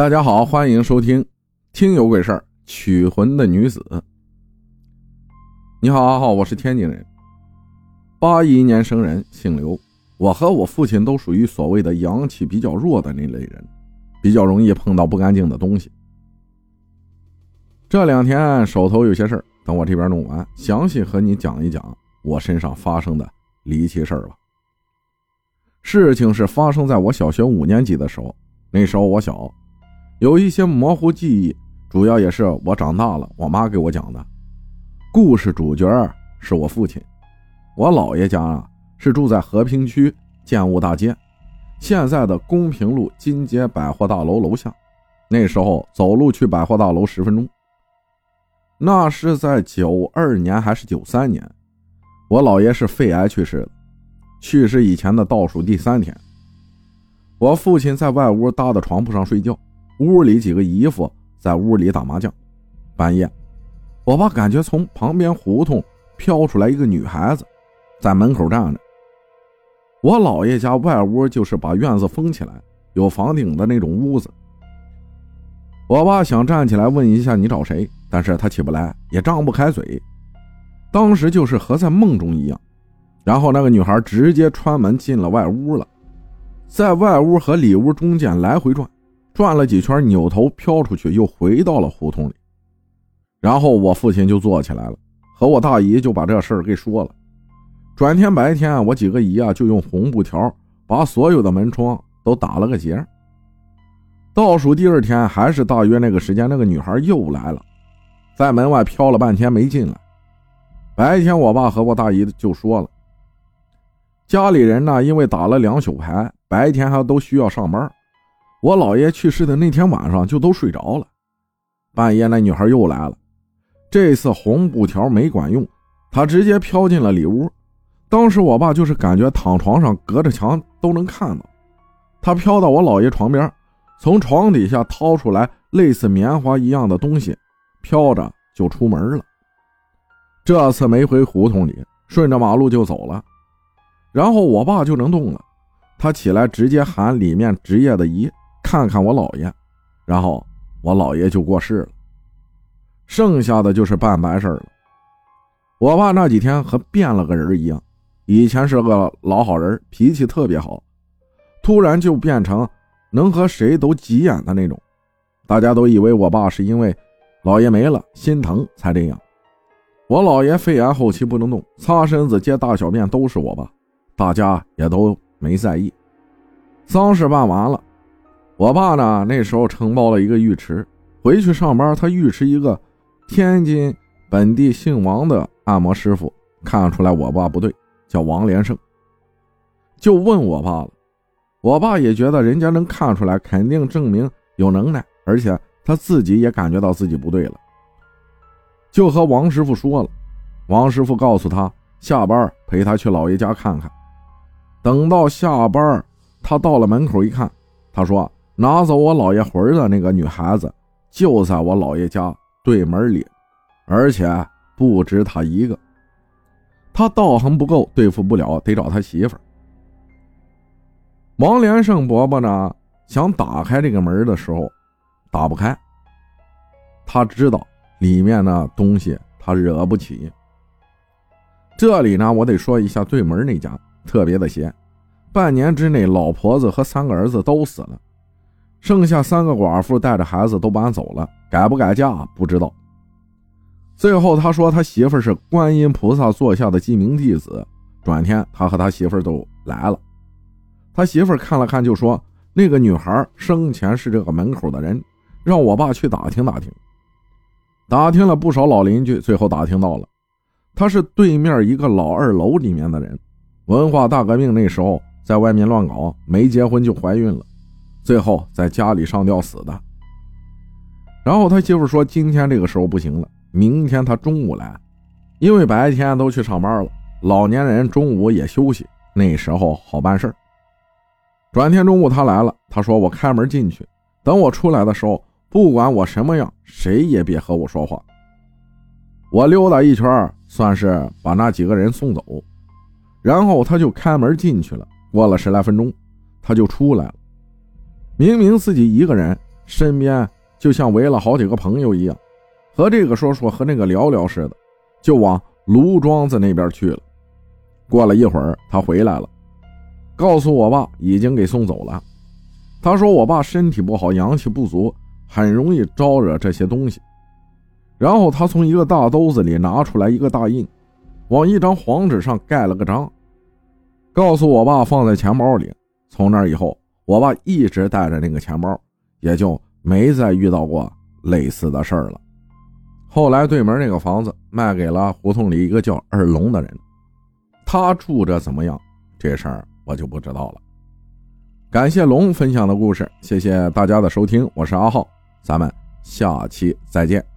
大家好，欢迎收听《听有鬼事儿取魂的女子》。你好，阿浩，我是天津人，八一年生人，姓刘。我和我父亲都属于所谓的阳气比较弱的那类人，比较容易碰到不干净的东西。这两天手头有些事儿，等我这边弄完，详细和你讲一讲我身上发生的离奇事儿吧。事情是发生在我小学五年级的时候，那时候我小。有一些模糊记忆，主要也是我长大了，我妈给我讲的。故事主角是我父亲，我姥爷家啊是住在和平区建物大街，现在的公平路金街百货大楼楼下。那时候走路去百货大楼十分钟。那是在九二年还是九三年？我姥爷是肺癌去世的，去世以前的倒数第三天。我父亲在外屋搭的床铺上睡觉。屋里几个姨夫在屋里打麻将。半夜，我爸感觉从旁边胡同飘出来一个女孩子，在门口站着。我姥爷家外屋就是把院子封起来，有房顶的那种屋子。我爸想站起来问一下你找谁，但是他起不来，也张不开嘴。当时就是和在梦中一样。然后那个女孩直接穿门进了外屋了，在外屋和里屋中间来回转。转了几圈，扭头飘出去，又回到了胡同里。然后我父亲就坐起来了，和我大姨就把这事儿给说了。转天白天，我几个姨啊就用红布条把所有的门窗都打了个结。倒数第二天，还是大约那个时间，那个女孩又来了，在门外飘了半天没进来。白天，我爸和我大姨就说了，家里人呢因为打了两宿牌，白天还都需要上班。我姥爷去世的那天晚上就都睡着了，半夜那女孩又来了，这次红布条没管用，她直接飘进了里屋。当时我爸就是感觉躺床上隔着墙都能看到，她飘到我姥爷床边，从床底下掏出来类似棉花一样的东西，飘着就出门了。这次没回胡同里，顺着马路就走了，然后我爸就能动了，他起来直接喊里面值夜的姨。看看我姥爷，然后我姥爷就过世了，剩下的就是办白事了。我爸那几天和变了个人一样，以前是个老好人，脾气特别好，突然就变成能和谁都急眼的那种。大家都以为我爸是因为姥爷没了心疼才这样。我姥爷肺癌后期不能动，擦身子、接大小便都是我爸，大家也都没在意。丧事办完了。我爸呢？那时候承包了一个浴池，回去上班，他浴池一个天津本地姓王的按摩师傅看出来我爸不对，叫王连胜，就问我爸了。我爸也觉得人家能看出来，肯定证明有能耐，而且他自己也感觉到自己不对了，就和王师傅说了。王师傅告诉他下班陪他去姥爷家看看。等到下班，他到了门口一看，他说。拿走我姥爷魂的那个女孩子，就在我姥爷家对门里，而且不止他一个。他道行不够，对付不了，得找他媳妇。王连胜伯伯呢，想打开这个门的时候，打不开。他知道里面的东西，他惹不起。这里呢，我得说一下对门那家特别的邪，半年之内，老婆子和三个儿子都死了。剩下三个寡妇带着孩子都搬走了，改不改嫁不知道。最后他说他媳妇是观音菩萨座下的记名弟子。转天他和他媳妇都来了，他媳妇看了看就说那个女孩生前是这个门口的人，让我爸去打听打听。打听了不少老邻居，最后打听到了，她是对面一个老二楼里面的人，文化大革命那时候在外面乱搞，没结婚就怀孕了。最后在家里上吊死的。然后他媳妇说：“今天这个时候不行了，明天他中午来，因为白天都去上班了，老年人中午也休息，那时候好办事儿转天中午他来了，他说：“我开门进去，等我出来的时候，不管我什么样，谁也别和我说话。”我溜达一圈，算是把那几个人送走，然后他就开门进去了。过了十来分钟，他就出来了。明明自己一个人，身边就像围了好几个朋友一样，和这个说说和那个聊聊似的，就往卢庄子那边去了。过了一会儿，他回来了，告诉我爸已经给送走了。他说我爸身体不好，阳气不足，很容易招惹这些东西。然后他从一个大兜子里拿出来一个大印，往一张黄纸上盖了个章，告诉我爸放在钱包里。从那以后，我爸一直带着那个钱包，也就没再遇到过类似的事儿了。后来对门那个房子卖给了胡同里一个叫二龙的人。他住着怎么样？这事儿我就不知道了。感谢龙分享的故事，谢谢大家的收听，我是阿浩，咱们下期再见。